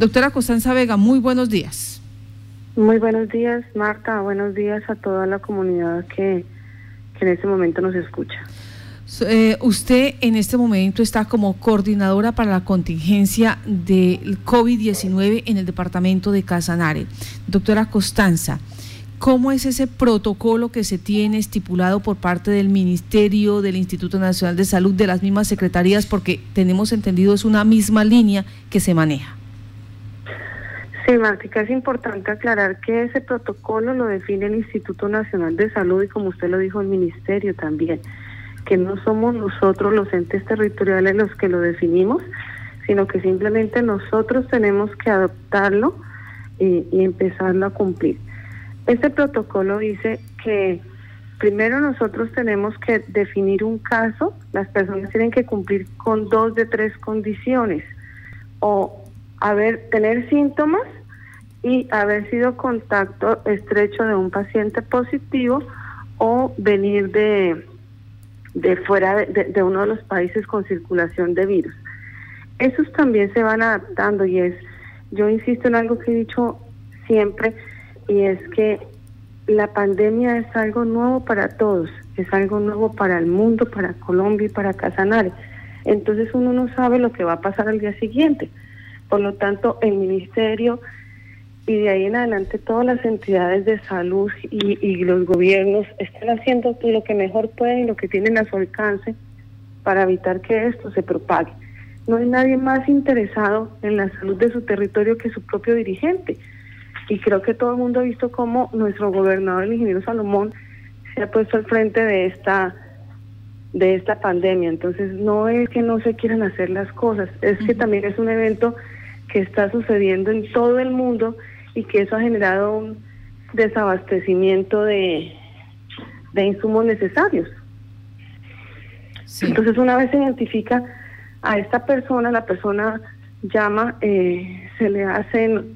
Doctora Costanza Vega, muy buenos días. Muy buenos días, Marta. Buenos días a toda la comunidad que, en este momento nos escucha. Eh, usted en este momento está como coordinadora para la contingencia del COVID-19 en el departamento de Casanare. Doctora Costanza, ¿cómo es ese protocolo que se tiene estipulado por parte del Ministerio, del Instituto Nacional de Salud, de las mismas secretarías? Porque tenemos entendido es una misma línea que se maneja. Sí, Martica, es importante aclarar que ese protocolo lo define el Instituto Nacional de Salud y como usted lo dijo, el Ministerio también, que no somos nosotros los entes territoriales los que lo definimos, sino que simplemente nosotros tenemos que adoptarlo y, y empezarlo a cumplir. Este protocolo dice que primero nosotros tenemos que definir un caso, las personas tienen que cumplir con dos de tres condiciones, o haber, tener síntomas, y haber sido contacto estrecho de un paciente positivo o venir de, de fuera de, uno de los países con circulación de virus. Esos también se van adaptando y es, yo insisto en algo que he dicho siempre y es que la pandemia es algo nuevo para todos, es algo nuevo para el mundo, para Colombia y para Casanare. Entonces uno no sabe lo que va a pasar al día siguiente. Por lo tanto, el ministerio y de ahí en adelante todas las entidades de salud y, los gobiernos están haciendo lo que mejor pueden y lo que tienen a su alcance para evitar que esto se propague. No hay nadie más interesado en la salud de su territorio que su propio dirigente. Y creo que todo el mundo ha visto cómo nuestro gobernador, el ingeniero Salomón, se ha puesto al frente de esta de esta pandemia. Entonces, no es que no se quieran hacer las cosas, es que también es un evento que está sucediendo en todo el mundo y que eso ha generado un desabastecimiento de, de insumos necesarios. Entonces una vez se identifica a esta persona, la persona llama, eh, se le hacen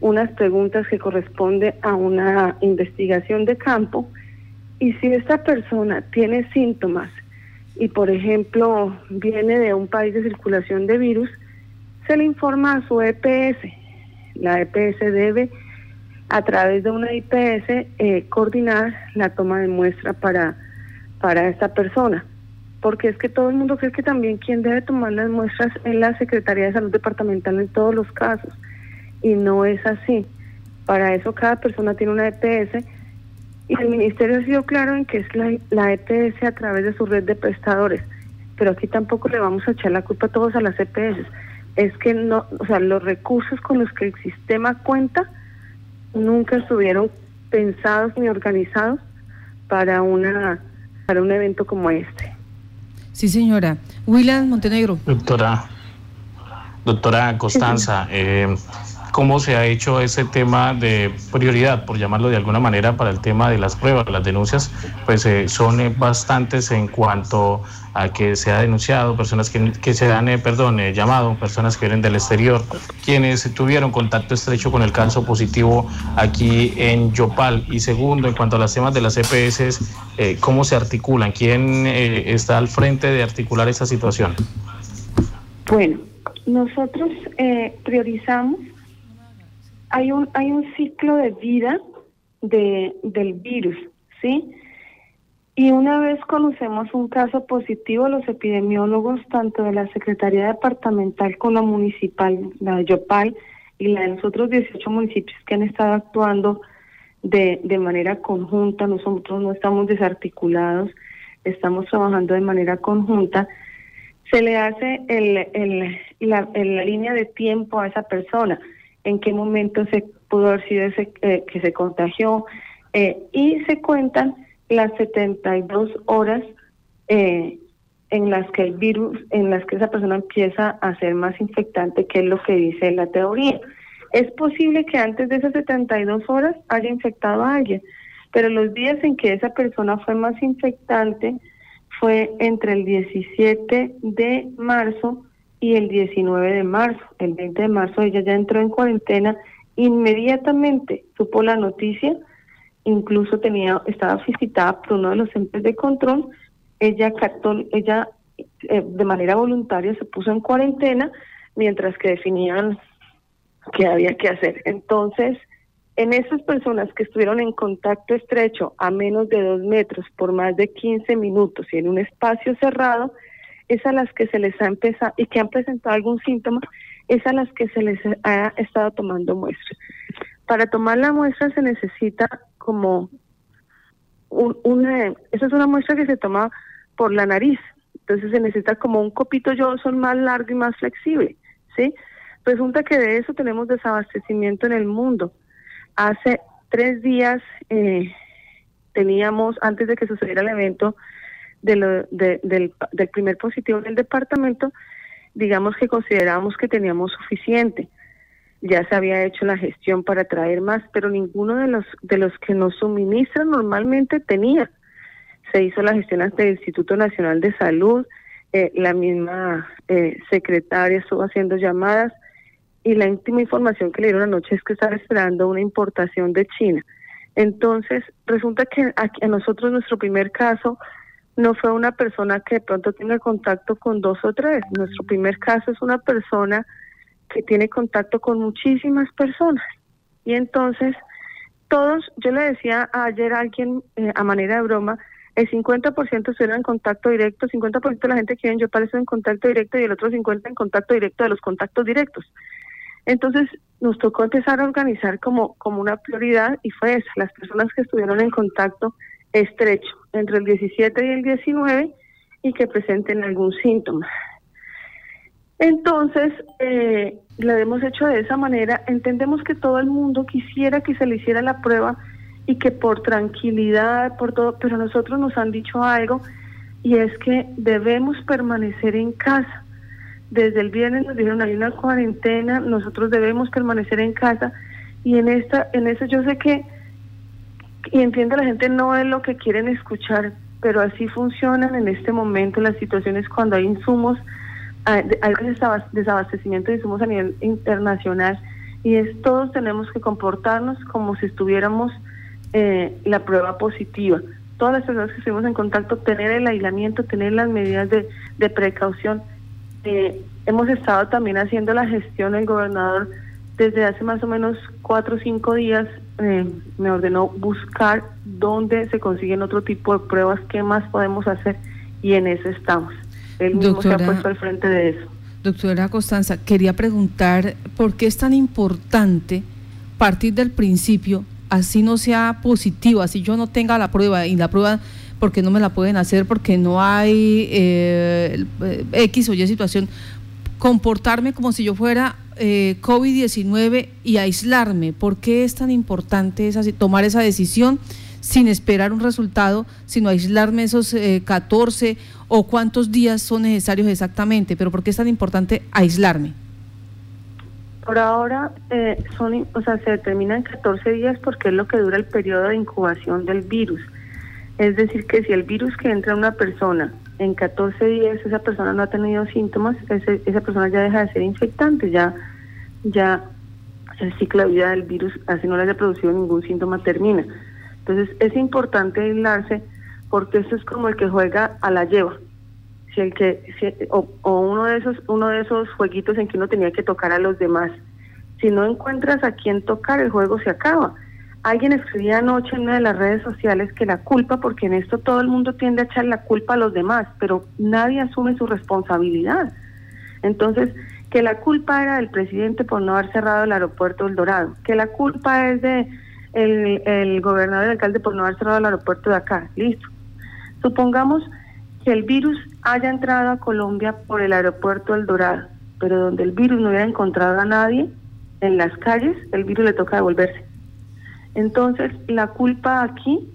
unas preguntas que corresponden a una investigación de campo y si esta persona tiene síntomas y por ejemplo viene de un país de circulación de virus, se le informa a su EPS, la EPS debe, a través de una IPS, eh, coordinar la toma de muestra para, para esta persona. Porque es que todo el mundo cree que también quien debe tomar las muestras es la Secretaría de Salud Departamental en todos los casos. Y no es así. Para eso cada persona tiene una EPS y el Ministerio ha sido claro en que es la, la EPS a través de su red de prestadores. Pero aquí tampoco le vamos a echar la culpa a todos a las EPS es que no, o sea, los recursos con los que el sistema cuenta nunca estuvieron pensados ni organizados para una para un evento como este. Sí, señora. William Montenegro. Doctora, doctora Costanza, eh, cómo se ha hecho ese tema de prioridad, por llamarlo de alguna manera, para el tema de las pruebas. Las denuncias pues eh, son eh, bastantes en cuanto a que se ha denunciado, personas que, se han, eh, perdón, llamado, personas que vienen del exterior, quienes tuvieron contacto estrecho con el caso positivo aquí en Yopal. Y segundo, en cuanto a los temas de las EPS, ¿cómo se articulan? ¿Quién está al frente de articular esa situación? Bueno, nosotros priorizamos hay un, hay un ciclo de vida de, del virus, ¿sí? Y una vez conocemos un caso positivo, los epidemiólogos, tanto de la Secretaría Departamental como la municipal, la de Yopal y la de los otros 18 municipios que han estado actuando de, de manera conjunta, nosotros no estamos desarticulados, estamos trabajando de manera conjunta, se le hace el, el, la, la línea de tiempo a esa persona en qué momento se pudo haber sido eh, que se contagió eh, y se cuentan las 72 horas eh, en las que el virus, en las que esa persona empieza a ser más infectante, que es lo que dice la teoría. Es posible que antes de esas 72 horas haya infectado a alguien, pero los días en que esa persona fue más infectante fue entre el 17 de marzo y el 19 de marzo, el 20 de marzo ella ya entró en cuarentena, inmediatamente supo la noticia, incluso tenía estaba visitada por uno de los entes de control, ella ella eh, de manera voluntaria se puso en cuarentena mientras que definían que había que hacer. Entonces, en esas personas que estuvieron en contacto estrecho a menos de dos metros por más de 15 minutos y en un espacio cerrado, es a las que se les ha empezado y que han presentado algún síntoma, es a las que se les ha estado tomando muestra. Para tomar la muestra se necesita como un, una, esa es una muestra que se toma por la nariz, entonces se necesita como un copito Johnson más largo y más flexible, ¿sí? Resulta que de eso tenemos desabastecimiento en el mundo. Hace tres días eh, teníamos, antes de que sucediera el evento de lo, del, del primer positivo del departamento, digamos que considerábamos que teníamos suficiente. Ya se había hecho la gestión para traer más, pero ninguno de los de los que nos suministran normalmente tenía. Se hizo la gestión ante el Instituto Nacional de Salud, eh, la misma eh, secretaria estuvo haciendo llamadas y la última información que le dieron anoche es que están esperando una importación de China. Entonces, resulta que a, nosotros nuestro primer caso no fue una persona que de pronto tenga contacto con dos o tres. Nuestro primer caso es una persona que tiene contacto con muchísimas personas. Y entonces, todos, yo le decía ayer a alguien eh, a manera de broma, el 50% estuvieron en contacto directo, 50% de la gente que ven yo parece en contacto directo y el otro 50% en contacto directo de los contactos directos. Entonces nos tocó empezar a organizar como, como una prioridad y fue esa, las personas que estuvieron en contacto estrecho entre el 17 y el 19 y que presenten algún síntoma. Entonces, eh, lo hemos hecho de esa manera. Entendemos que todo el mundo quisiera que se le hiciera la prueba y que por tranquilidad, por todo, pero nosotros nos han dicho algo y es que debemos permanecer en casa desde el viernes nos dijeron hay una cuarentena, nosotros debemos permanecer en casa y en esta, en eso yo sé que y entiendo la gente no es lo que quieren escuchar, pero así funcionan en este momento las situaciones cuando hay insumos, hay desabastecimiento de insumos a nivel internacional y es todos tenemos que comportarnos como si estuviéramos eh, la prueba positiva. Todas las personas que estuvimos en contacto, tener el aislamiento, tener las medidas de, de precaución eh, hemos estado también haciendo la gestión, el gobernador desde hace más o menos cuatro o cinco días eh, me ordenó buscar dónde se consiguen otro tipo de pruebas, qué más podemos hacer y en eso estamos. Él mismo se ha puesto al frente de eso. Doctora Constanza, quería preguntar por qué es tan importante partir del principio, así no sea positivo, así yo no tenga la prueba y la prueba porque no me la pueden hacer, porque no hay eh, X o Y situación, comportarme como si yo fuera eh, COVID-19 y aislarme. ¿Por qué es tan importante esa, tomar esa decisión sin esperar un resultado, sino aislarme esos 14 eh, o cuántos días son necesarios exactamente? Pero ¿por qué es tan importante aislarme? Por ahora, son, o sea, se determinan 14 días porque es lo que dura el periodo de incubación del virus. Es decir, que si el virus que entra a una persona en 14 días, esa persona no ha tenido síntomas, esa persona ya deja de ser infectante, ya, ya el ciclo de vida del virus, así no le haya producido ningún síntoma, termina. Entonces es importante aislarse porque eso es como el que juega a la lleva. Si el que o, o, uno de esos uno de esos jueguitos en que uno tenía que tocar a los demás. Si no encuentras a quién tocar, el juego se acaba. Alguien escribía anoche en una de las redes sociales que la culpa, porque en esto todo el mundo tiende a echar la culpa a los demás, pero nadie asume su responsabilidad. Entonces, que la culpa era del presidente por no haber cerrado el aeropuerto del Dorado, que la culpa es de el, el gobernador y el alcalde por no haber cerrado el aeropuerto de acá. Listo. Supongamos que el virus haya entrado a Colombia por el aeropuerto del Dorado, pero donde el virus no hubiera encontrado a nadie en las calles, el virus le toca devolverse. Entonces, la culpa aquí,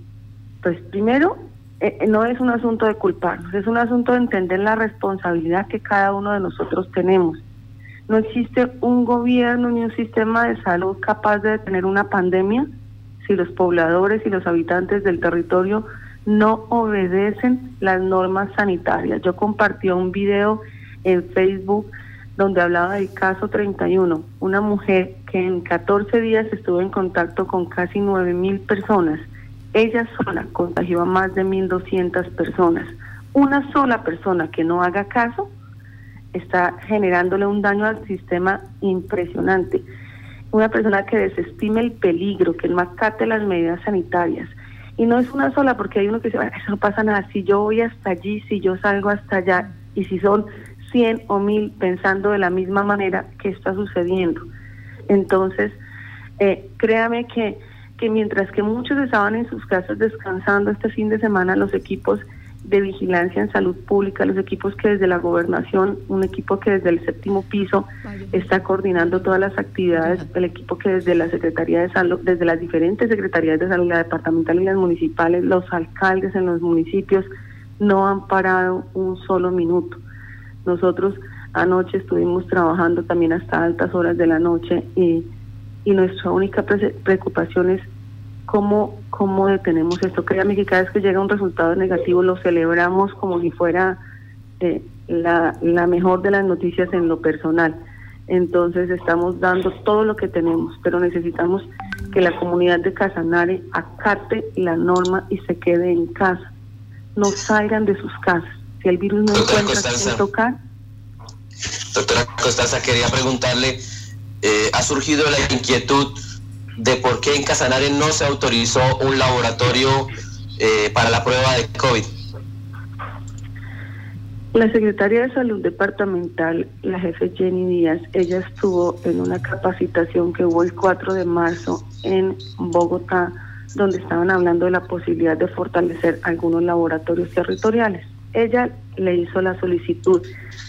pues primero, eh, eh, no es un asunto de culparnos, es un asunto de entender la responsabilidad que cada uno de nosotros tenemos. No existe un gobierno ni un sistema de salud capaz de detener una pandemia si los pobladores y los habitantes del territorio no obedecen las normas sanitarias. Yo compartí un video en Facebook donde hablaba del caso 31, una mujer que en 14 días estuvo en contacto con casi 9 mil personas. Ella sola contagió a más de 1.200 personas. Una sola persona que no haga caso está generándole un daño al sistema impresionante. una persona que desestime el peligro, que no acate las medidas sanitarias. Y no es una sola, porque hay uno que dice, eso no pasa nada, si yo voy hasta allí, si yo salgo hasta allá, y si son 100 o 1000 pensando de la misma manera que está sucediendo. Entonces, eh, créame que, que mientras que muchos estaban en sus casas descansando este fin de semana, los equipos de vigilancia en salud pública, los equipos que desde la gobernación, un equipo que desde el séptimo piso está coordinando todas las actividades, el equipo que desde la Secretaría de Salud, desde las diferentes secretarías de salud, la departamental y las municipales, los alcaldes en los municipios, no han parado un solo minuto. Nosotros anoche estuvimos trabajando también hasta altas horas de la noche y, y nuestra única preocupación es cómo, cómo detenemos esto. Créame que cada vez que llega un resultado negativo lo celebramos como si fuera eh, la, la mejor de las noticias en lo personal. Entonces estamos dando todo lo que tenemos, pero necesitamos que la comunidad de Casanare acate la norma y se quede en casa. No salgan de sus casas. Si el virus no encuentra quién tocar. Doctora Costanza, quería preguntarle, eh, ¿ha surgido la inquietud de por qué en Casanare no se autorizó un laboratorio eh, para la prueba de COVID. La secretaria de Salud Departamental, la jefe Jenny Díaz, ella estuvo en una capacitación que hubo el 4 de marzo en Bogotá, donde estaban hablando de la posibilidad de fortalecer algunos laboratorios territoriales. Ella le hizo la solicitud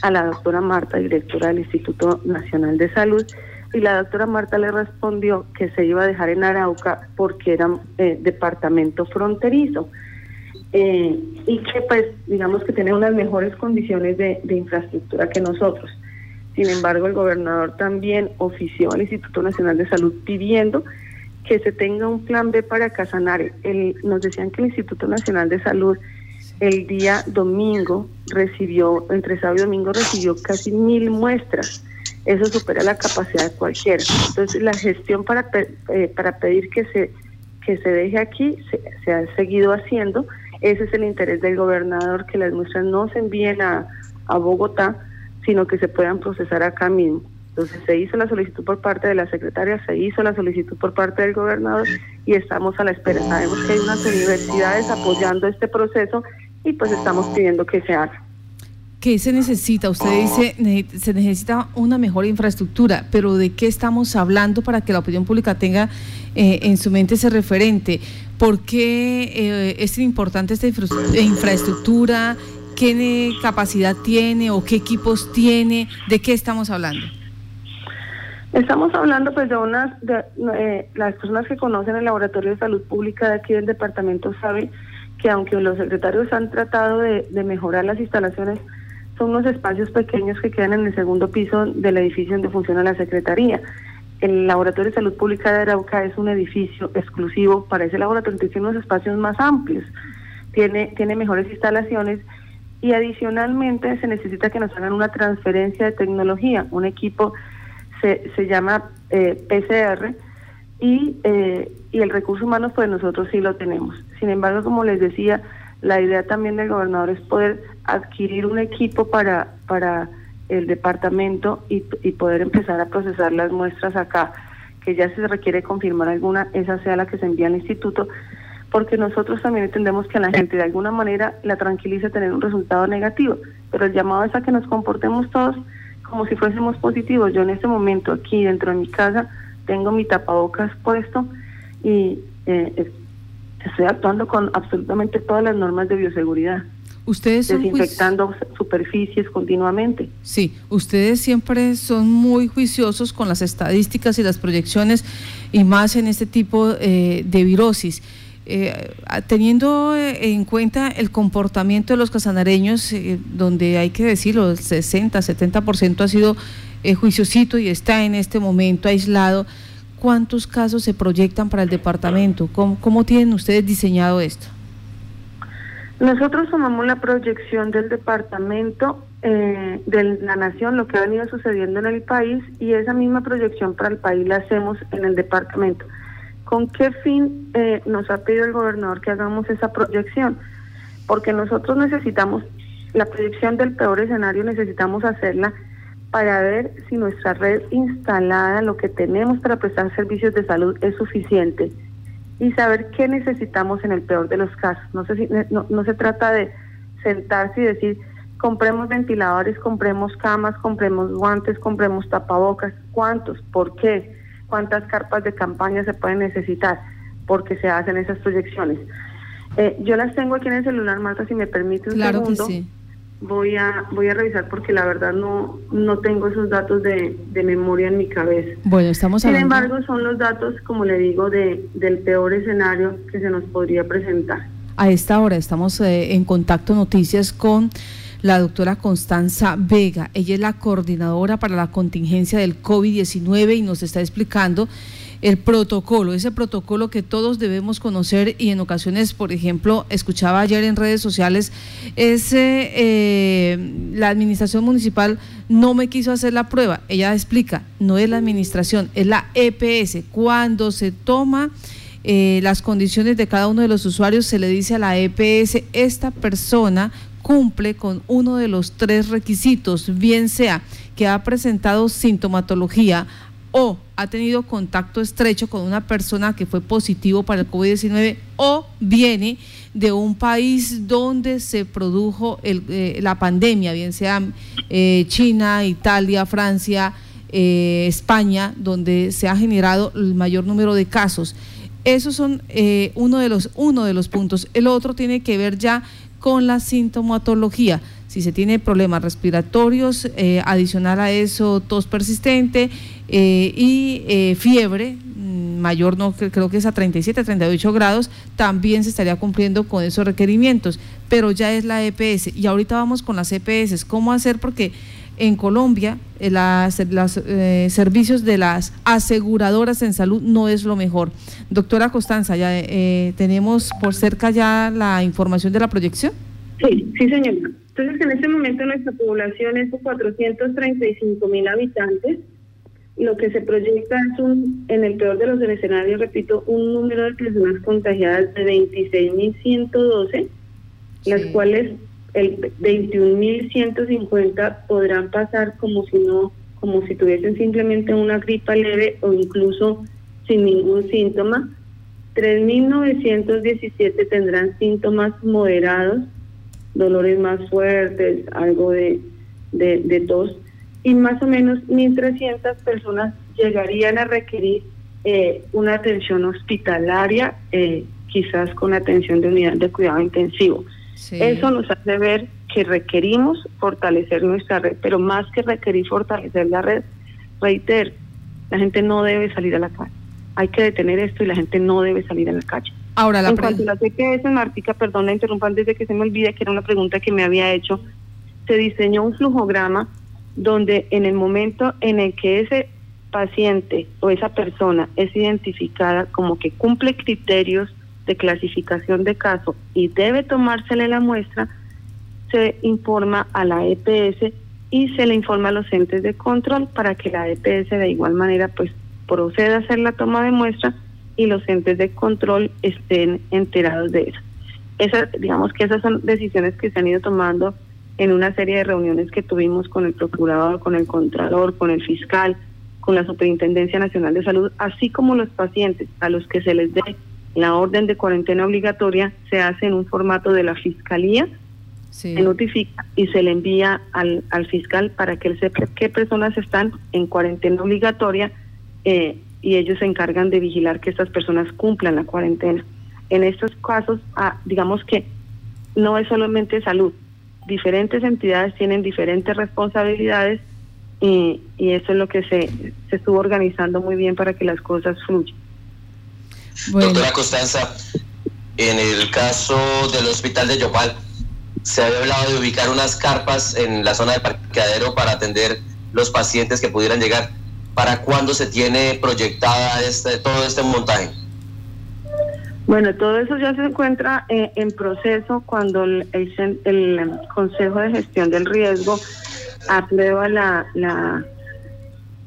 a la doctora Marta, directora del Instituto Nacional de Salud, y la doctora Marta le respondió que se iba a dejar en Arauca porque era eh, departamento fronterizo eh, y que pues digamos que tiene unas mejores condiciones de, infraestructura que nosotros. Sin embargo, el gobernador también ofició al Instituto Nacional de Salud pidiendo que se tenga un plan B para Casanare. El, nos decían que el Instituto Nacional de Salud el día domingo recibió, entre sábado y domingo recibió casi mil muestras eso supera la capacidad de cualquiera. Entonces, la gestión para, eh, para pedir que se, que se deje aquí se, ha seguido haciendo. Ese es el interés del gobernador, que las muestras no se envíen a, a Bogotá, sino que se puedan procesar acá mismo. Entonces se hizo la solicitud por parte de la secretaria, se hizo la solicitud por parte del gobernador y estamos a la espera. Sabemos que hay unas universidades apoyando este proceso y pues estamos pidiendo que se haga. ¿Qué se necesita? Usted dice, se necesita una mejor infraestructura, pero ¿de qué estamos hablando para que la opinión pública tenga eh, en su mente ese referente? ¿Por qué eh, es importante esta infraestructura? ¿Qué capacidad tiene o qué equipos tiene? ¿De qué estamos hablando? Estamos hablando pues de unas, de, eh, las personas que conocen el Laboratorio de Salud Pública de aquí del departamento saben que aunque los secretarios han tratado de mejorar las instalaciones, son unos espacios pequeños que quedan en el segundo piso del edificio donde funciona la Secretaría. El Laboratorio de Salud Pública de Arauca es un edificio exclusivo para ese laboratorio, tiene unos espacios más amplios, tiene, tiene mejores instalaciones y adicionalmente se necesita que nos hagan una transferencia de tecnología. Un equipo se, se llama eh, PCR y, eh, y el recurso humano pues nosotros sí lo tenemos. Sin embargo, como les decía, la idea también del gobernador es poder adquirir un equipo para, para el departamento y, y poder empezar a procesar las muestras acá, que ya se requiere confirmar alguna, esa sea la que se envía al instituto, porque nosotros también entendemos que a la gente de alguna manera la tranquiliza tener un resultado negativo, pero el llamado es a que nos comportemos todos como si fuésemos positivos. Yo en este momento aquí dentro de mi casa tengo mi tapabocas puesto y eh, estoy actuando con absolutamente todas las normas de bioseguridad. Ustedes desinfectando superficies continuamente. Sí, ustedes siempre son muy juiciosos con las estadísticas y las proyecciones y más en este tipo eh, de virosis. Eh, teniendo en cuenta el comportamiento de los casanareños, eh, donde hay que decirlo, el 60, 70% ha sido juiciosito y está en este momento aislado, ¿cuántos casos se proyectan para el departamento? ¿Cómo, tienen ustedes diseñado esto? Nosotros tomamos la proyección del departamento, eh, de la nación, lo que ha venido sucediendo en el país, y esa misma proyección para el país la hacemos en el departamento. ¿Con qué fin eh, nos ha pedido el gobernador que hagamos esa proyección? Porque nosotros necesitamos, la proyección del peor escenario necesitamos hacerla para ver si nuestra red instalada, lo que tenemos para prestar servicios de salud es suficiente y saber qué necesitamos en el peor de los casos. No, sé si, no, no se trata de sentarse y decir, compremos ventiladores, compremos camas, compremos guantes, compremos tapabocas. ¿Cuántos? ¿Por qué? ¿Cuántas carpas de campaña se pueden necesitar? Porque se hacen esas proyecciones. Eh, yo las tengo aquí en el celular, Marta, si me permite un claro segundo. Que sí voy a voy a revisar porque la verdad no no tengo esos datos de, de memoria en mi cabeza. Bueno, estamos Sin hablando... embargo, son los datos, como le digo, de del peor escenario que se nos podría presentar. A esta hora estamos eh, en contacto noticias con la doctora Constanza Vega. Ella es la coordinadora para la contingencia del COVID-19 y nos está explicando el protocolo, ese protocolo que todos debemos conocer y en ocasiones, por ejemplo, escuchaba ayer en redes sociales, eh, la administración municipal no me quiso hacer la prueba. Ella explica, no es la administración, es la EPS. Cuando se toma... Eh, las condiciones de cada uno de los usuarios, se le dice a la EPS, esta persona cumple con uno de los tres requisitos, bien sea que ha presentado sintomatología o ha tenido contacto estrecho con una persona que fue positivo para el COVID-19 o viene de un país donde se produjo eh, la pandemia, bien sea eh, China, Italia, Francia, eh, España, donde se ha generado el mayor número de casos. Esos son uno, de los, uno de los puntos. El otro tiene que ver ya con la sintomatología. Si se tiene problemas respiratorios, adicional a eso, tos persistente eh, y eh, fiebre mm, mayor, no creo que es a 37, 38 grados, también se estaría cumpliendo con esos requerimientos, pero ya es la EPS. Y ahorita vamos con las EPS. ¿Cómo hacer? Porque en Colombia eh, los eh, servicios de las aseguradoras en salud no es lo mejor. Doctora Constanza, ya eh, tenemos por cerca ya la información de la proyección. Sí, sí, señora. Entonces, en este momento nuestra población es de 435 mil habitantes. Lo que se proyecta es un, en el peor de los escenarios, repito, un número de personas contagiadas de 26.112, las Sí. cuales el 21.150 podrán pasar como si no, como si tuviesen simplemente una gripa leve o incluso sin ningún síntoma. 3.917 tendrán síntomas moderados, dolores más fuertes, algo de, de, de tos, y más o menos 1.300 personas llegarían a requerir eh, una atención hospitalaria, eh, quizás con atención de unidad de cuidado intensivo. Sí. Eso nos hace ver que requerimos fortalecer nuestra red, pero más que requerir fortalecer la red, reitero, la gente no debe salir a la calle. Hay que detener esto y la gente no debe salir a la calle. Ahora la en cuanto a las EPS, Martica, perdón la interrumpa antes de que se me olvide, que era una pregunta que me había hecho, se diseñó un flujograma donde en el momento en el que ese paciente o esa persona es identificada como que cumple criterios de clasificación de caso y debe tomársele la muestra, se informa a la EPS y se le informa a los entes de control para que la EPS de igual manera pues proceda a hacer la toma de muestra y los entes de control estén enterados de eso. Esas, digamos que esas son decisiones que se han ido tomando en una serie de reuniones que tuvimos con el procurador, con el contralor, con el fiscal, con la Superintendencia Nacional de Salud, así como los pacientes a los que se les dé la orden de cuarentena obligatoria se hace en un formato de la fiscalía, sí. se notifica y se le envía al, al fiscal para que él sepa qué personas están en cuarentena obligatoria eh, y ellos se encargan de vigilar que estas personas cumplan la cuarentena. En estos casos, ah, digamos que no es solamente salud, diferentes entidades tienen diferentes responsabilidades y, y eso es lo que se, se estuvo organizando muy bien para que las cosas fluyan. Bueno, Doctora Constanza, en el caso del hospital de Yopal, se había hablado de ubicar unas carpas en la zona de parqueadero para atender los pacientes que pudieran llegar. ¿Para cuándo se tiene proyectada este, todo este montaje? Bueno, todo eso ya se encuentra eh, en proceso cuando el, Consejo de Gestión del Riesgo aprueba la, la,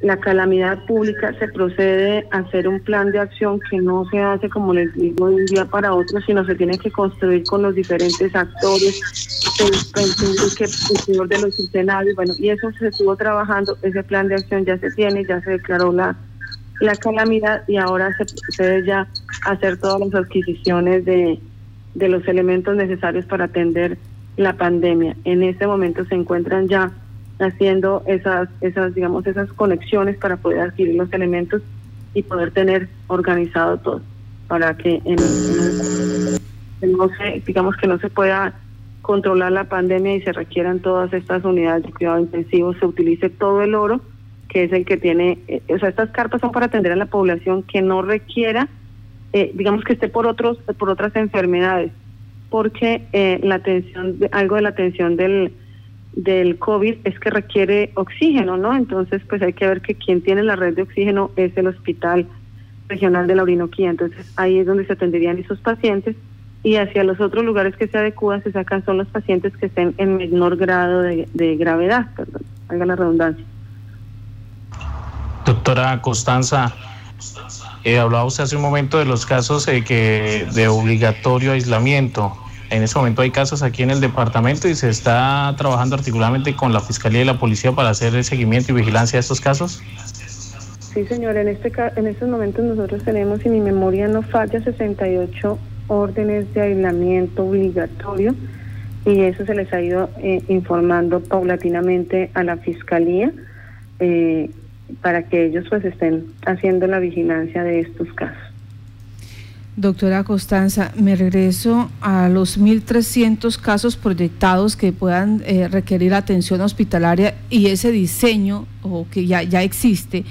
la calamidad pública, se procede a hacer un plan de acción que no se hace, como les digo, de un día para otro, sino se tiene que construir con los diferentes actores, que el señor de los escenarios, bueno, y eso se estuvo trabajando, ese plan de acción ya se tiene, ya se declaró la, la calamidad y ahora se procede ya a hacer todas las adquisiciones de, de los elementos necesarios para atender la pandemia. En este momento se encuentran ya haciendo esas, esas, digamos, esas conexiones para poder adquirir los elementos y poder tener organizado todo para que en, no se, digamos que no se pueda controlar la pandemia y se requieran todas estas unidades de cuidado intensivo, se utilice todo el oro, que es el que tiene, eh, o sea, estas carpas son para atender a la población que no requiera, eh, digamos que esté por otros, por otras enfermedades, porque eh, la atención, algo de la atención del del COVID es que requiere oxígeno, ¿no? Entonces, pues hay que ver que quien tiene la red de oxígeno es el Hospital Regional de la Orinoquía. Entonces, ahí es donde se atenderían esos pacientes y hacia los otros lugares que se adecuan se sacan son los pacientes que estén en menor grado de, gravedad, perdón, haga la redundancia. Doctora Constanza, eh, hablaba usted hace un momento de los casos eh, que de obligatorio aislamiento. En este momento hay casos aquí en el departamento y se está trabajando articuladamente con la Fiscalía y la Policía para hacer el seguimiento y vigilancia de estos casos. Sí, señor. En, este, en estos momentos nosotros tenemos, si mi memoria no falla, 68 órdenes de aislamiento obligatorio y eso se les ha ido eh, informando paulatinamente a la Fiscalía para que ellos pues estén haciendo la vigilancia de estos casos. Doctora Costanza, me regreso a los 1.300 casos proyectados que puedan eh, requerir atención hospitalaria y ese diseño, o que ya, ya existe,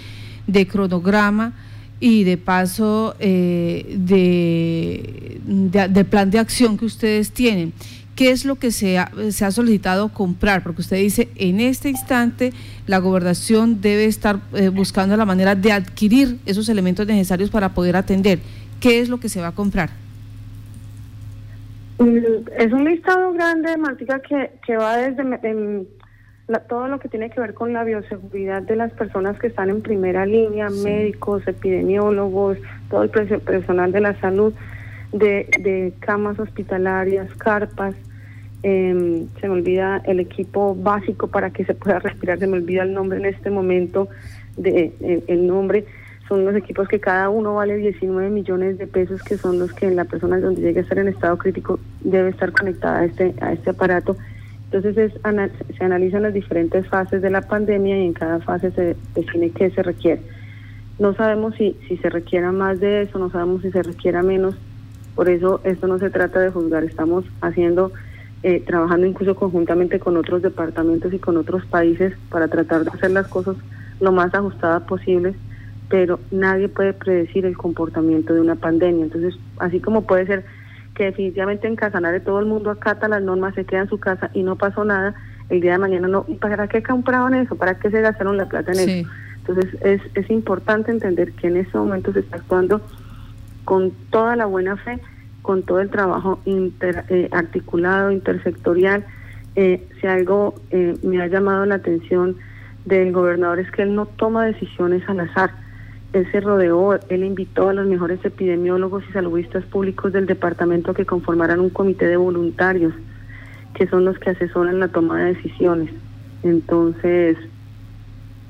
de cronograma y de paso eh, de, de, plan de acción que ustedes tienen. ¿Qué es lo que se ha, se ha solicitado comprar? Porque usted dice, en este instante la gobernación debe estar eh, buscando la manera de adquirir esos elementos necesarios para poder atender. ¿Qué es lo que se va a comprar? Mm, es un listado grande, Martica, que, que va desde todo lo que tiene que ver con la bioseguridad de las personas que están en primera línea, médicos, epidemiólogos, todo el personal de la salud, de, de camas hospitalarias, carpas. Em, se me olvida el equipo básico para que se pueda respirar, se me olvida el nombre en este momento, de, el nombre son unos equipos que cada uno vale 19 millones de pesos, que son los que la persona donde llegue a estar en estado crítico debe estar conectada a este, a este aparato. Entonces es, se analizan las diferentes fases de la pandemia y en cada fase se define qué se requiere. No sabemos si, si se requiera más de eso, no sabemos si se requiera menos. Por eso esto no se trata de juzgar, estamos haciendo, eh, trabajando incluso conjuntamente con otros departamentos y con otros países para tratar de hacer las cosas lo más ajustadas posibles pero nadie puede predecir el comportamiento de una pandemia. Entonces, así como puede ser que definitivamente en Casanare todo el mundo acata las normas, se queda en su casa y no pasó nada, el día de mañana no. ¿Y para qué compraron eso? ¿Para qué se gastaron la plata en eso? Entonces, es, es importante entender que en este momento se está actuando con toda la buena fe, con todo el trabajo inter, eh, articulado, intersectorial. Eh, si algo eh, me ha llamado la atención del gobernador es que él no toma decisiones al azar él se rodeó, él invitó a los mejores epidemiólogos y saludistas públicos del departamento que conformaran un comité de voluntarios, que son los que asesoran la toma de decisiones. Entonces,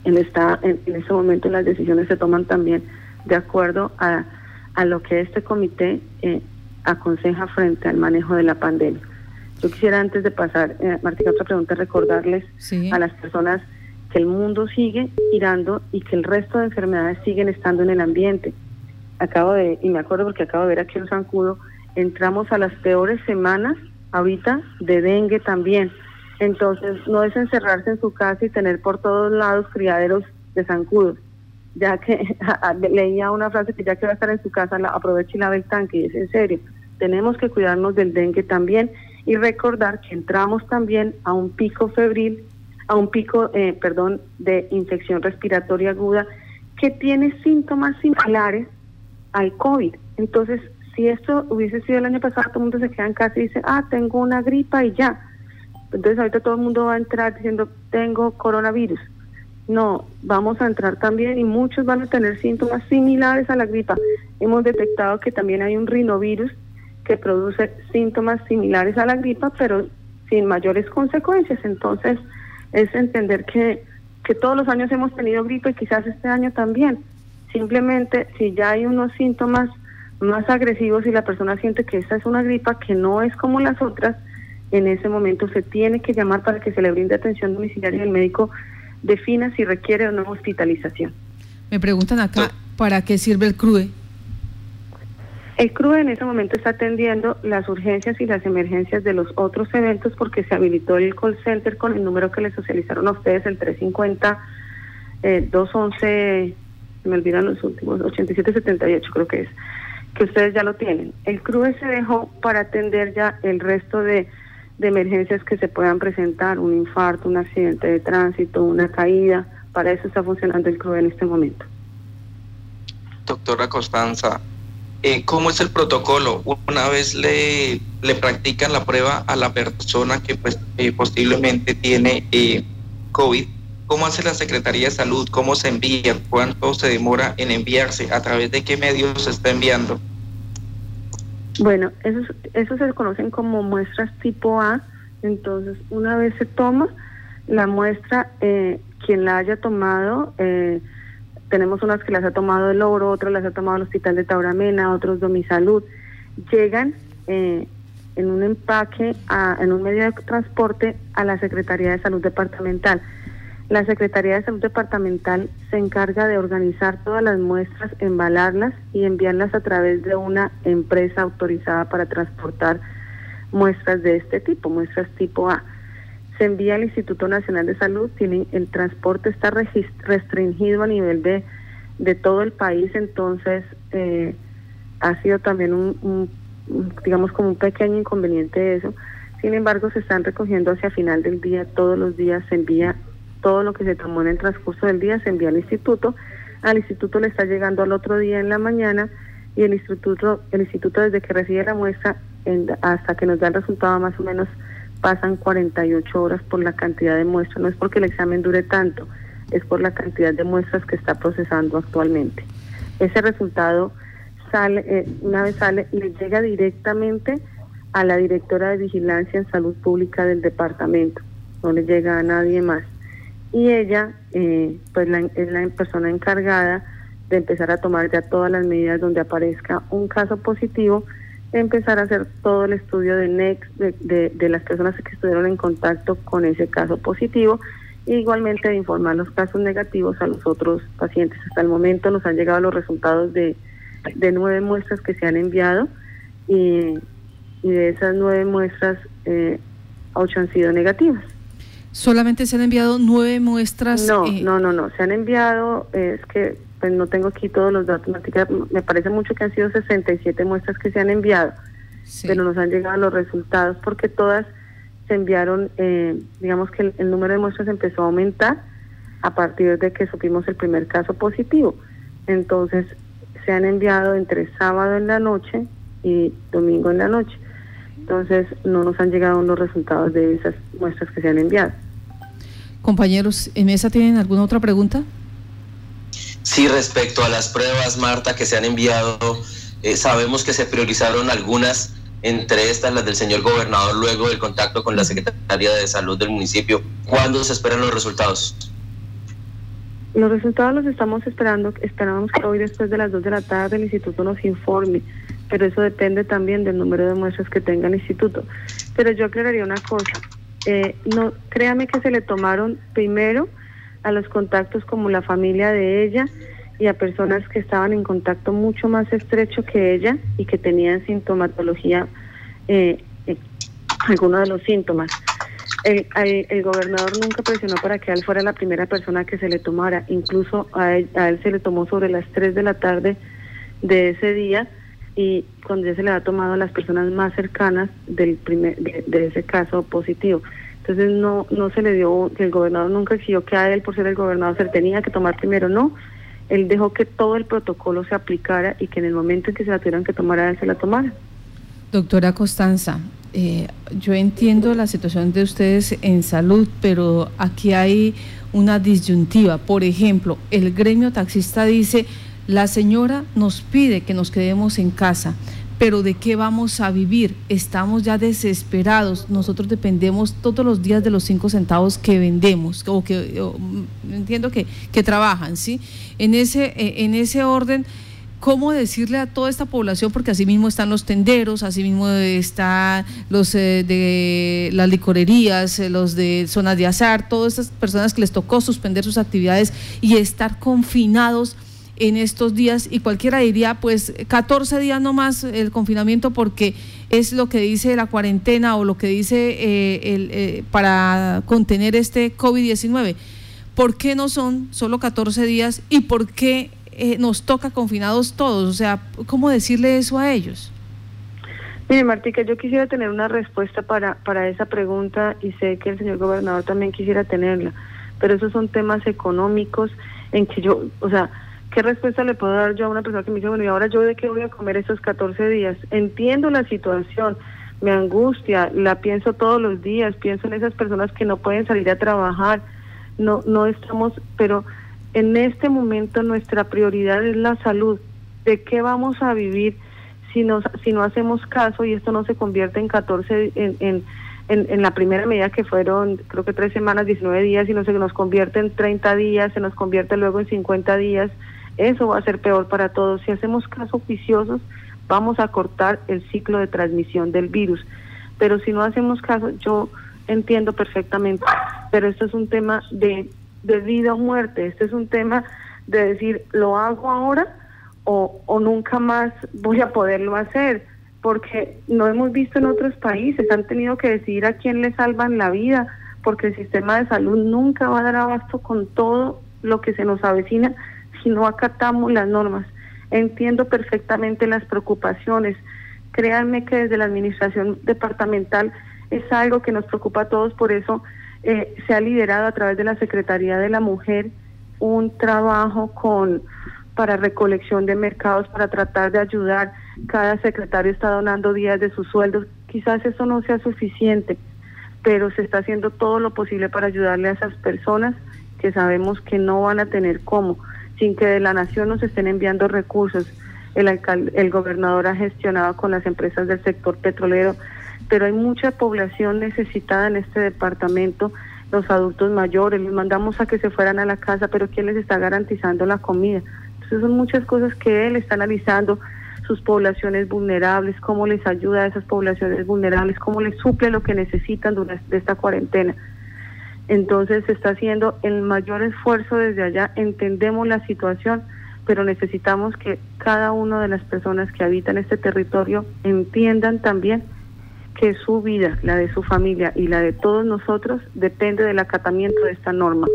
él está, en, ese momento las decisiones se toman también de acuerdo a, a lo que este comité eh, aconseja frente al manejo de la pandemia. Yo quisiera antes de pasar, eh, Martina, otra pregunta, recordarles a las personas que el mundo sigue girando y que el resto de enfermedades siguen estando en el ambiente. Acabo de, y me acuerdo porque acabo de ver aquí en Zancudo, entramos a las peores semanas ahorita de dengue también. Entonces, no es encerrarse en su casa y tener por todos lados criaderos de zancudos. Ya que leía una frase que ya que va a estar en su casa, la, aproveche y lave el tanque, y es en serio. Tenemos que cuidarnos del dengue también y recordar que entramos también a un pico febril a un pico, eh, perdón, de infección respiratoria aguda que tiene síntomas similares al COVID. Entonces, si esto hubiese sido el año pasado, todo el mundo se queda en casa y dice, ah, tengo una gripa y ya. Entonces ahorita todo el mundo va a entrar diciendo, tengo coronavirus. No, vamos a entrar también y muchos van a tener síntomas similares a la gripa. Hemos detectado que también hay un rinovirus que produce síntomas similares a la gripa, pero sin mayores consecuencias. Entonces, es entender que, que todos los años hemos tenido gripe y quizás este año también. Simplemente, si ya hay unos síntomas más agresivos y la persona siente que esta es una gripa que no es como las otras, en ese momento se tiene que llamar para que se le brinde atención domiciliaria y el médico defina si requiere o no hospitalización. Me preguntan acá, ¿para qué sirve el CRUE? El CRUE en ese momento está atendiendo las urgencias y las emergencias de los otros eventos porque se habilitó el call center con el número que le socializaron a ustedes, el 350 eh, 211, me olvidan los últimos, 8778 creo que es, que ustedes ya lo tienen. El CRUE se dejó para atender ya el resto de, de emergencias que se puedan presentar, un infarto, un accidente de tránsito, una caída, para eso está funcionando el CRUE en este momento. Doctora Constanza, eh, ¿cómo es el protocolo? Una vez le, le, practican la prueba a la persona que pues, eh, posiblemente tiene eh, COVID, ¿cómo hace la Secretaría de Salud? ¿Cómo se envía? ¿Cuánto se demora en enviarse? ¿A través de qué medios se está enviando? Bueno, esos, esos se conocen como muestras tipo A. Entonces, una vez se toma la muestra, quien la haya tomado, eh, tenemos unas que las ha tomado el Oro, otras las ha tomado el Hospital de Tauramena, otros Domisalud. Llegan eh, en un empaque, en un medio de transporte a la Secretaría de Salud Departamental. La Secretaría de Salud Departamental se encarga de organizar todas las muestras, embalarlas y enviarlas a través de una empresa autorizada para transportar muestras de este tipo, muestras tipo A se envía al Instituto Nacional de Salud, tienen, el transporte está restringido a nivel de, de todo el país, entonces eh, ha sido también un, digamos, como un pequeño inconveniente eso. Sin embargo, se están recogiendo hacia final del día, todos los días se envía todo lo que se tomó en el transcurso del día, se envía al instituto, al instituto le está llegando al otro día en la mañana y el instituto, el instituto desde que recibe la muestra hasta que nos da el resultado más o menos pasan 48 horas por la cantidad de muestras. No es porque el examen dure tanto, es por la cantidad de muestras que está procesando actualmente. Ese resultado sale, eh, una vez sale, le llega directamente a la directora de Vigilancia en Salud Pública del departamento, no le llega a nadie más. Y ella, eh, pues es la persona encargada de empezar a tomar ya todas las medidas donde aparezca un caso positivo empezar a hacer todo el estudio de NEX de, de, las personas que estuvieron en contacto con ese caso positivo e igualmente de informar los casos negativos a los otros pacientes. Hasta el momento nos han llegado los resultados de, de nueve muestras que se han enviado y, y de esas nueve muestras, eh, ocho han sido negativas. ¿Solamente se han enviado nueve muestras? No, eh, no, no, no. Se han enviado, es que pues no tengo aquí todos los datos, me parece mucho que han sido 67 muestras que se han enviado, pero nos han llegado los resultados porque todas se enviaron, eh, digamos que el, número de muestras empezó a aumentar a partir de que supimos el primer caso positivo. Entonces se han enviado entre sábado en la noche y domingo en la noche. Entonces no nos han llegado los resultados de esas muestras que se han enviado. Compañeros, ¿en mesa tienen alguna otra pregunta? Sí, respecto a las pruebas, Marta, que se han enviado, eh, sabemos que se priorizaron algunas, entre estas las del señor gobernador, luego del contacto con la Secretaría de Salud del municipio. ¿Cuándo se esperan los resultados? Los resultados los estamos esperando, esperamos que hoy después de las 2 de la tarde el instituto nos informe, pero eso depende también del número de muestras que tenga el instituto. Pero yo aclararía una cosa, eh, no, créame que se le tomaron primero a los contactos como la familia de ella y a personas que estaban en contacto mucho más estrecho que ella y que tenían sintomatología, eh, eh algunos de los síntomas. El, el, gobernador nunca presionó para que él fuera la primera persona que se le tomara, incluso a él, a él se le tomó sobre las 3 de la tarde de ese día y cuando ya se le ha tomado a las personas más cercanas del primer, de ese caso positivo. Entonces no no se le dio, el gobernador nunca exigió que a él, por ser el gobernador, se tenía que tomar primero, no. Él dejó que todo el protocolo se aplicara y que en el momento en que se la tuvieran que tomar él, se la tomara. Doctora Constanza, eh, yo entiendo la situación de ustedes en salud, pero aquí hay una disyuntiva. Por ejemplo, el gremio taxista dice, la señora nos pide que nos quedemos en casa, pero ¿de qué vamos a vivir? Estamos ya desesperados. Nosotros dependemos todos los días de los cinco centavos que vendemos o que mm, entiendo que, que trabajan, ¿sí? En ese, eh, en ese orden cómo decirle a toda esta población, porque así mismo están los tenderos, así mismo están los eh, de las licorerías, eh, los de zonas de azar, todas estas personas que les tocó suspender sus actividades y estar confinados en estos días y cualquiera diría pues 14 días no más el confinamiento porque es lo que dice la cuarentena o lo que dice eh, el, para contener este COVID-19. ¿Por qué no son solo 14 días y por qué eh, nos toca confinados todos? O sea, ¿cómo decirle eso a ellos? Mire, Martica, yo quisiera tener una respuesta para, para esa pregunta y sé que el señor gobernador también quisiera tenerla, pero esos son temas económicos en que yo, o sea, ¿qué respuesta le puedo dar yo a una persona que me dice, bueno, y ahora yo de qué voy a comer esos 14 días? Entiendo la situación, me angustia, la pienso todos los días, pienso en esas personas que no pueden salir a trabajar, no, no estamos, pero en este momento nuestra prioridad es la salud. ¿De qué vamos a vivir si, nos, si no hacemos caso y esto no se convierte en 14, en, en, en, la primera medida que fueron creo que tres semanas, 19 días, y no se nos convierte en 30 días, se nos convierte luego en 50 días? Eso va a ser peor para todos. Si hacemos caso oficiosos, vamos a cortar el ciclo de transmisión del virus. Pero si no hacemos caso, yo entiendo perfectamente, pero esto es un tema de de vida o muerte. Este es un tema de decir, ¿lo hago ahora o, o nunca más voy a poderlo hacer? Porque no hemos visto en otros países, han tenido que decidir a quién le salvan la vida, porque el sistema de salud nunca va a dar abasto con todo lo que se nos avecina si no acatamos las normas. Entiendo perfectamente las preocupaciones. Créanme que desde la administración departamental es algo que nos preocupa a todos, por eso eh, se ha liderado a través de la Secretaría de la Mujer un trabajo con para recolección de mercados para tratar de ayudar. Cada secretario está donando días de sus sueldos. Quizás eso no sea suficiente, pero se está haciendo todo lo posible para ayudarle a esas personas que sabemos que no van a tener cómo, sin que de la nación nos estén enviando recursos. El, el gobernador ha gestionado con las empresas del sector petrolero pero hay mucha población necesitada en este departamento, los adultos mayores, les mandamos a que se fueran a la casa, pero ¿quién les está garantizando la comida? Entonces son muchas cosas que él está analizando, sus poblaciones vulnerables, cómo les ayuda a esas poblaciones vulnerables, cómo les suple lo que necesitan durante esta cuarentena. Entonces se está haciendo el mayor esfuerzo desde allá, entendemos la situación, pero necesitamos que cada una de las personas que habitan este territorio entiendan también que su vida, la de su familia y la de todos nosotros depende del acatamiento de esta norma.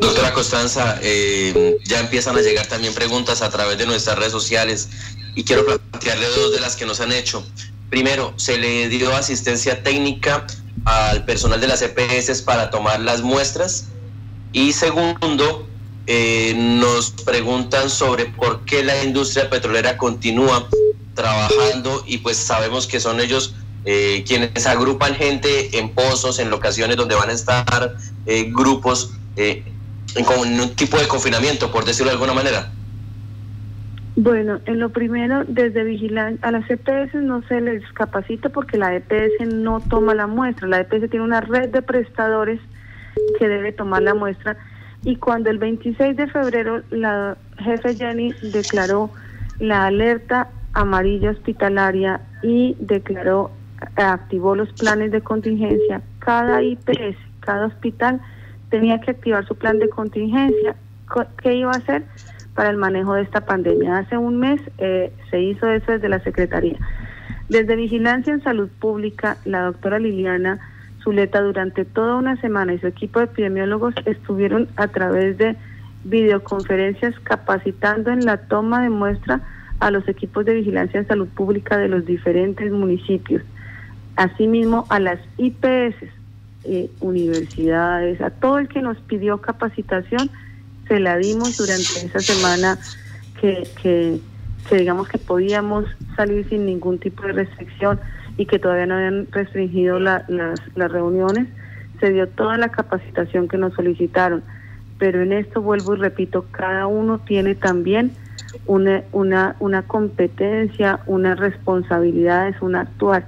Doctora Constanza, eh, ya empiezan a llegar también preguntas a través de nuestras redes sociales y quiero plantearle dos de las que nos han hecho. Primero, se le dio asistencia técnica al personal de las EPS para tomar las muestras y segundo, eh, nos preguntan sobre por qué la industria petrolera continúa trabajando y pues sabemos que son ellos eh, quienes agrupan gente en pozos, en locaciones donde van a estar eh, grupos eh, en, un tipo de confinamiento, por decirlo de alguna manera. Bueno, en lo primero, desde vigilancia, a las EPS no se les capacita porque la EPS no toma la muestra. La EPS tiene una red de prestadores que debe tomar la muestra. Y cuando el 26 de febrero la jefe Jenny declaró la alerta amarilla hospitalaria y declaró, activó los planes de contingencia. Cada IPS, cada hospital tenía que activar su plan de contingencia. ¿Qué iba a hacer para el manejo de esta pandemia? Hace un mes eh, se hizo eso desde la Secretaría. Desde Vigilancia en Salud Pública, la doctora Liliana Zuleta durante toda una semana y su equipo de epidemiólogos estuvieron a través de videoconferencias capacitando en la toma de muestra a los equipos de vigilancia en salud pública de los diferentes municipios, asimismo a las IPS, eh, universidades, a todo el que nos pidió capacitación, se la dimos durante esa semana que, que, digamos que podíamos salir sin ningún tipo de restricción y que todavía no habían restringido las, las reuniones, se dio toda la capacitación que nos solicitaron. Pero en esto vuelvo y repito, cada uno tiene también una, una, una competencia, unas responsabilidades, un actuar.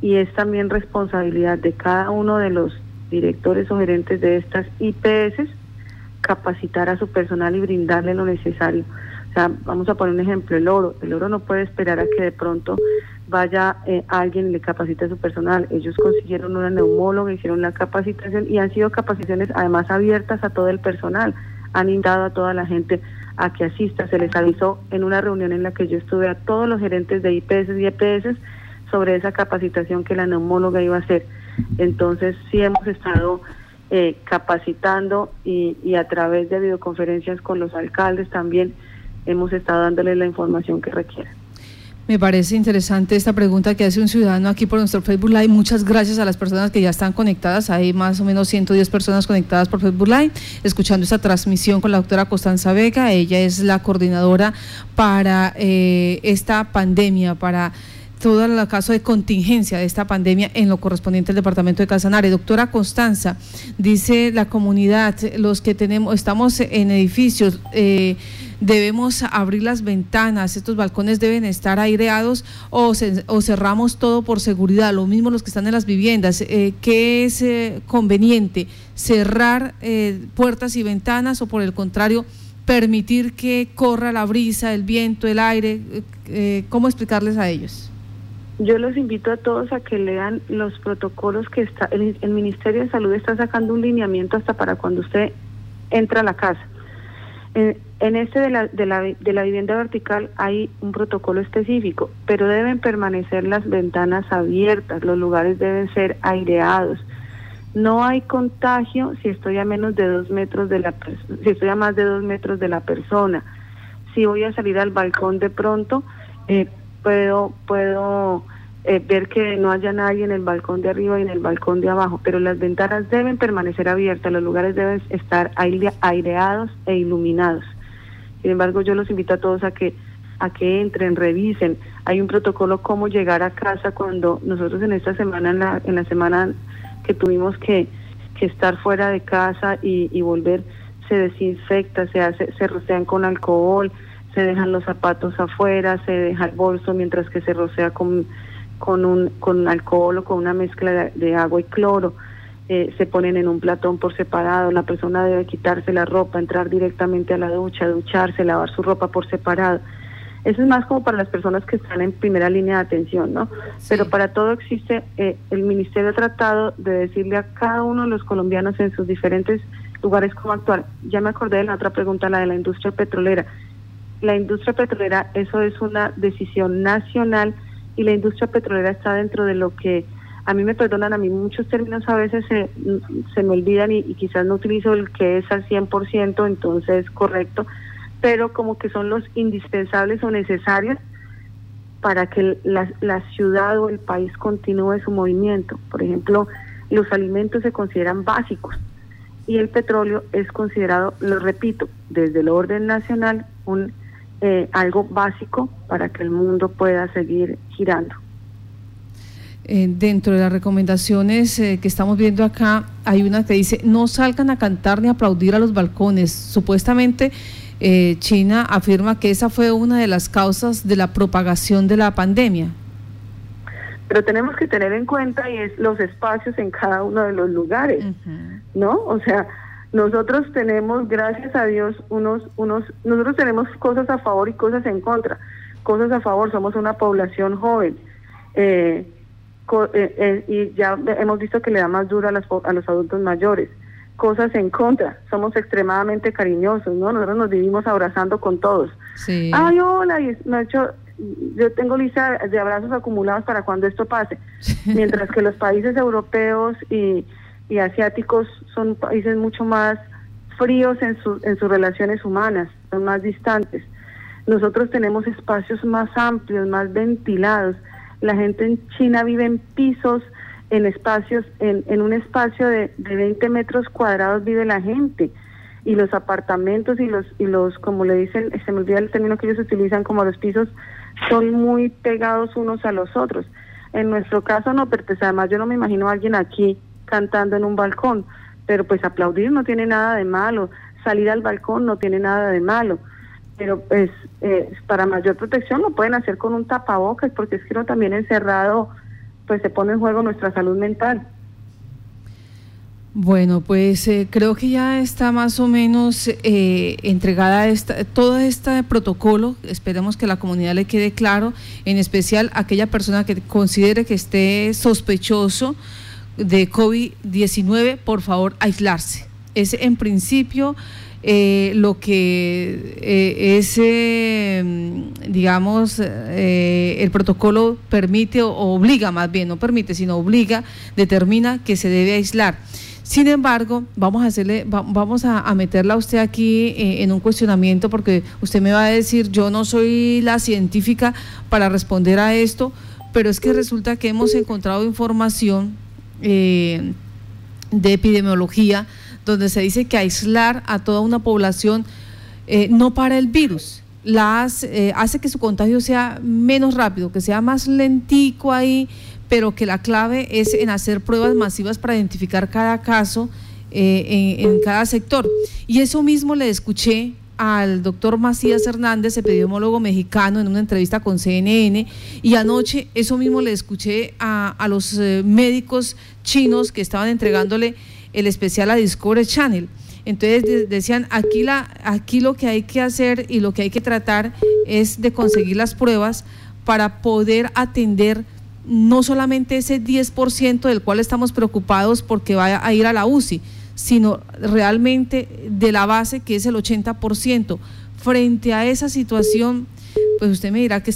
Y es también responsabilidad de cada uno de los directores o gerentes de estas IPS capacitar a su personal y brindarle lo necesario. O sea, vamos a poner un ejemplo, el oro. El oro no puede esperar a que de pronto vaya eh, alguien y le capacite a su personal. Ellos consiguieron una neumóloga, hicieron la capacitación y han sido capacitaciones además abiertas a todo el personal. Han invitado a toda la gente a que asista. Se les avisó en una reunión en la que yo estuve a todos los gerentes de IPS y EPS sobre esa capacitación que la neumóloga iba a hacer. Entonces sí hemos estado eh, capacitando y, y a través de videoconferencias con los alcaldes también hemos estado dándoles la información que requieren. Me parece interesante esta pregunta que hace un ciudadano aquí por nuestro Facebook Live. Muchas gracias a las personas que ya están conectadas. Hay más o menos 110 personas conectadas por Facebook Live, escuchando esta transmisión con la doctora Constanza Vega. Ella es la coordinadora para eh, esta pandemia, para todo el caso de contingencia de esta pandemia en lo correspondiente al departamento de Casanare. Doctora Constanza, dice la comunidad, los que tenemos, estamos en edificios, eh, debemos abrir las ventanas, estos balcones deben estar aireados o, o cerramos todo por seguridad, lo mismo los que están en las viviendas. Eh, ¿Qué es eh, conveniente? ¿Cerrar puertas y ventanas o por el contrario? permitir que corra la brisa, el viento, el aire, ¿cómo explicarles a ellos? Yo los invito a todos a que lean los protocolos que está el, Ministerio de Salud está sacando un lineamiento hasta para cuando usted entra a la casa. En, este de la, de, la, de la vivienda vertical hay un protocolo específico, pero deben permanecer las ventanas abiertas, los lugares deben ser aireados. No hay contagio si estoy a menos de dos metros de la si estoy a más de dos metros de la persona. Si voy a salir al balcón de pronto, eh, puedo, puedo eh, ver que no haya nadie en el balcón de arriba y en el balcón de abajo, pero las ventanas deben permanecer abiertas, los lugares deben estar aireados e iluminados. Sin embargo, yo los invito a todos a que a que entren, revisen. Hay un protocolo cómo llegar a casa cuando nosotros en esta semana, en la, en la semana que tuvimos que, que estar fuera de casa y, y volver, se desinfecta, se hace, se rocean con alcohol, se dejan los zapatos afuera, se deja el bolso mientras que se rocea con, con, un, con alcohol o con una mezcla de, agua y cloro. Eh, se ponen en un platón por separado, la persona debe quitarse la ropa, entrar directamente a la ducha, ducharse, lavar su ropa por separado. Eso es más como para las personas que están en primera línea de atención, ¿no? Pero para todo existe, eh, el Ministerio ha tratado de decirle a cada uno de los colombianos en sus diferentes lugares cómo actuar. Ya me acordé de la otra pregunta, la de la industria petrolera la industria petrolera, eso es una decisión nacional y la industria petrolera está dentro de lo que a mí me perdonan, a mí muchos términos a veces se, se me olvidan y, quizás no utilizo el que es al 100%, entonces correcto, pero como que son los indispensables o necesarios para que la, la ciudad o el país continúe su movimiento. Por ejemplo, los alimentos se consideran básicos y el petróleo es considerado, lo repito, desde el orden nacional, un eh, algo básico para que el mundo pueda seguir girando. Eh, dentro de las recomendaciones eh, que estamos viendo acá, hay una que dice, no salgan a cantar ni a aplaudir a los balcones. Supuestamente, China afirma que esa fue una de las causas de la propagación de la pandemia. Pero tenemos que tener en cuenta y es los espacios en cada uno de los lugares, ¿no? O sea, nosotros tenemos, gracias a Dios, unos, unos, nosotros tenemos cosas a favor y cosas en contra. Cosas a favor, somos una población joven. Eh, eh, eh, y ya hemos visto que le da más duro a, a los adultos mayores. Cosas en contra, somos extremadamente cariñosos, ¿no? Nosotros nos vivimos abrazando con todos. Sí. Ay, hola, y me hecho, yo tengo lista de abrazos acumulados para cuando esto pase. Mientras que los países europeos y y asiáticos son países mucho más fríos en, en sus relaciones humanas, son más distantes. Nosotros tenemos espacios más amplios, más ventilados. La gente en China vive en pisos, en espacios, en, en un espacio de, de 20 metros cuadrados vive la gente. Y los apartamentos y los, y los, como le dicen, se me olvida el término que ellos utilizan como los pisos, son muy pegados unos a los otros. En nuestro caso no, pero pues además yo no me imagino a alguien aquí cantando en un balcón, pero pues aplaudir no tiene nada de malo, salir al balcón no tiene nada de malo. pero pues eh, para mayor protección lo pueden hacer con un tapabocas, porque es que uno también encerrado, pues se pone en juego nuestra salud mental. Bueno, pues eh, creo que ya está más o menos eh, entregada esta, todo este protocolo. Esperemos que la comunidad le quede claro, en especial aquella persona que considere que esté sospechoso de COVID-19, por favor, aislarse. Es en principio eh, lo que eh, ese, mm, digamos, eh, el protocolo permite o, obliga, más bien, no permite, sino obliga, determina que se debe aislar. Sin embargo, vamos a hacerle, vamos a, meterla a usted aquí en un cuestionamiento porque usted me va a decir, yo no soy la científica para responder a esto, pero es que resulta que hemos encontrado información de epidemiología donde se dice que aislar a toda una población eh, no para el virus, eh, hace, que su contagio sea menos rápido, que sea más lentico ahí, pero que la clave es en hacer pruebas masivas para identificar cada caso eh, en, cada sector. Y eso mismo le escuché al doctor Macías Hernández, epidemiólogo mexicano, en una entrevista con CNN, y anoche eso mismo le escuché a, los médicos chinos que estaban entregándole el especial a Discovery Channel. Entonces decían, aquí, la, aquí lo que hay que hacer y lo que hay que tratar es de conseguir las pruebas para poder atender no solamente ese 10% del cual estamos preocupados porque vaya a ir a la UCI, sino realmente de la base que es el 80%. Frente a esa situación, pues usted me dirá que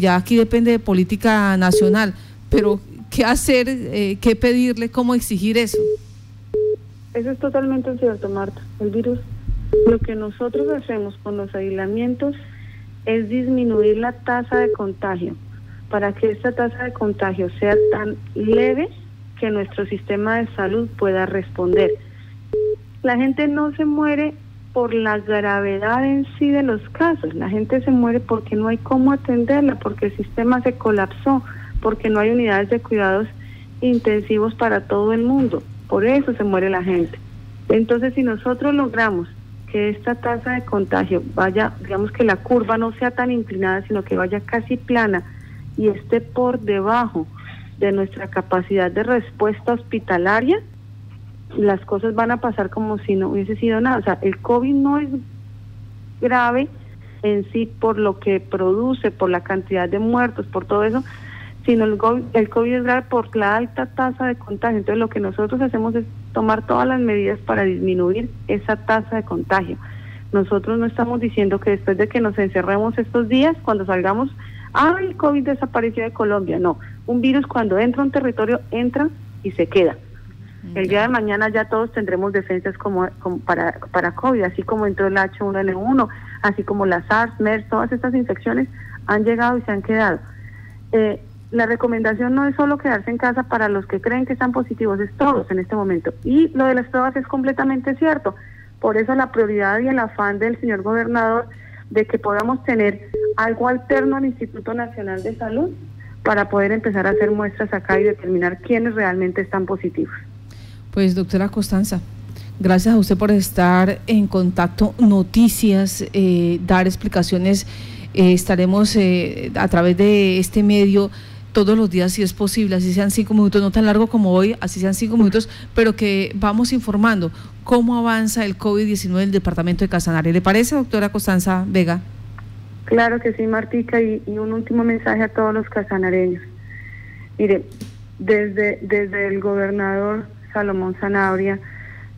ya aquí depende de política nacional, pero ¿qué hacer, eh, qué pedirle, cómo exigir eso? Eso es totalmente cierto, Marta. El virus, lo que nosotros hacemos con los aislamientos es disminuir la tasa de contagio para que esta tasa de contagio sea tan leve que nuestro sistema de salud pueda responder. La gente no se muere por la gravedad en sí de los casos, la gente se muere porque no hay cómo atenderla, porque el sistema se colapsó, porque no hay unidades de cuidados intensivos para todo el mundo. Por eso se muere la gente. Entonces, si nosotros logramos que esta tasa de contagio vaya, digamos que la curva no sea tan inclinada, sino que vaya casi plana y esté por debajo de nuestra capacidad de respuesta hospitalaria, las cosas van a pasar como si no hubiese sido nada. O sea, el COVID no es grave en sí por lo que produce, por la cantidad de muertos, por todo eso, sino el COVID, el COVID es grave por la alta tasa de contagio. Entonces lo que nosotros hacemos es tomar todas las medidas para disminuir esa tasa de contagio. Nosotros no estamos diciendo que después de que nos encerremos estos días, cuando salgamos, ah, el COVID desapareció de Colombia. No, un virus cuando entra a un territorio entra y se queda. El día de mañana ya todos tendremos defensas como, para, para COVID, así como entró el H1N1, así como la SARS, MERS, todas estas infecciones han llegado y se han quedado. Eh, la recomendación no es solo quedarse en casa para los que creen que están positivos, es todos en este momento. Y lo de las pruebas es completamente cierto. Por eso la prioridad y el afán del señor gobernador de que podamos tener algo alterno al Instituto Nacional de Salud para poder empezar a hacer muestras acá y determinar quiénes realmente están positivos. Pues doctora Costanza, gracias a usted por estar en contacto, noticias, eh, dar explicaciones. Eh, estaremos eh, a través de este medio todos los días si es posible, así sean cinco minutos, no tan largo como hoy, así sean cinco minutos, pero que vamos informando cómo avanza el COVID-19 en el departamento de Casanare. ¿Le parece, doctora Costanza Vega? Claro que sí, Martica, y, un último mensaje a todos los casanareños. Mire, desde, desde el gobernador Salomón Zanabria,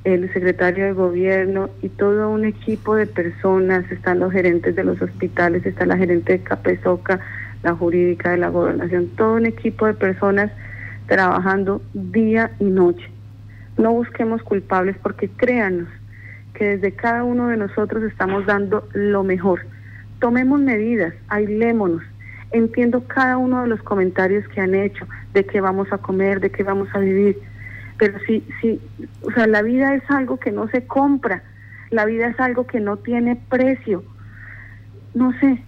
el secretario de gobierno y todo un equipo de personas, están los gerentes de los hospitales, está la gerente de Capezoca, la jurídica de la gobernación, todo un equipo de personas trabajando día y noche. No busquemos culpables porque créanos que desde cada uno de nosotros estamos dando lo mejor. Tomemos medidas, aislémonos. Entiendo cada uno de los comentarios que han hecho, de qué vamos a comer, de qué vamos a vivir. Pero sí, sí, o sea, la vida es algo que no se compra, la vida es algo que no tiene precio. No sé,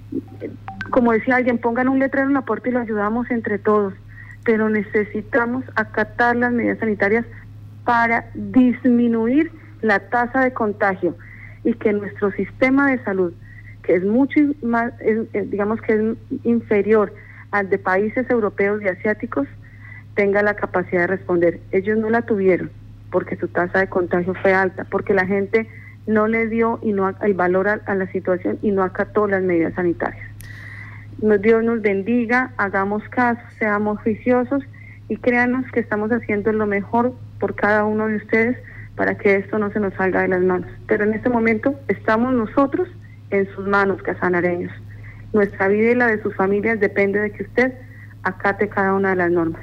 como decía alguien, pongan un letrero en la puerta y lo ayudamos entre todos, pero necesitamos acatar las medidas sanitarias para disminuir la tasa de contagio y que nuestro sistema de salud, que es mucho más, digamos que es inferior al de países europeos y asiáticos, tenga la capacidad de responder. Ellos no la tuvieron porque su tasa de contagio fue alta, porque la gente no le dio y no el valor a, la situación y no acató las medidas sanitarias. Dios nos bendiga, hagamos caso, seamos juiciosos y créanos que estamos haciendo lo mejor por cada uno de ustedes para que esto no se nos salga de las manos. Pero en este momento estamos nosotros en sus manos, casanareños. Nuestra vida y la de sus familias depende de que usted acate cada una de las normas.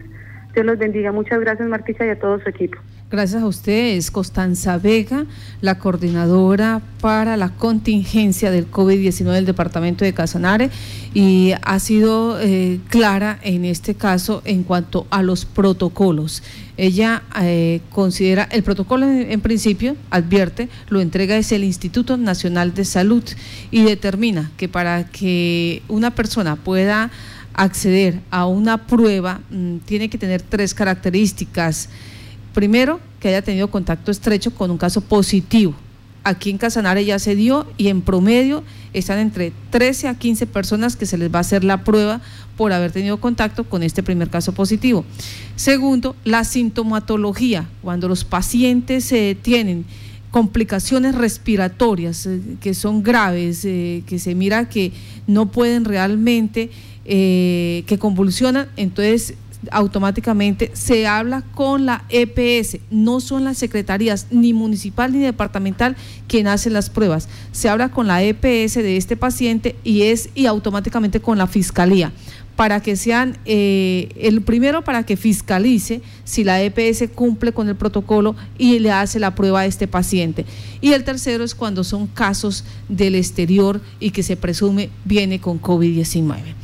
Dios los bendiga. Muchas gracias, Martica, y a todo su equipo. Gracias a ustedes, Constanza Vega, la coordinadora para la contingencia del COVID-19 del departamento de Casanare y ha sido eh, clara en este caso en cuanto a los protocolos. Ella eh, considera, el protocolo en, principio, advierte, lo entrega es el Instituto Nacional de Salud y determina que para que una persona pueda acceder a una prueba mm, tiene que tener tres características Primero, que haya tenido contacto estrecho con un caso positivo. Aquí en Casanare ya se dio y en promedio están entre 13 a 15 personas que se les va a hacer la prueba por haber tenido contacto con este primer caso positivo. Segundo, la sintomatología, cuando los pacientes eh, tienen complicaciones respiratorias eh, que son graves, eh, que se mira que no pueden realmente, que convulsionan, entonces automáticamente se habla con la EPS, no son las secretarías ni municipal ni departamental quien hace las pruebas, se habla con la EPS de este paciente y es y automáticamente con la fiscalía para que sean eh, el primero para que fiscalice si la EPS cumple con el protocolo y le hace la prueba a este paciente. Y el tercero es cuando son casos del exterior y que se presume viene con COVID-19.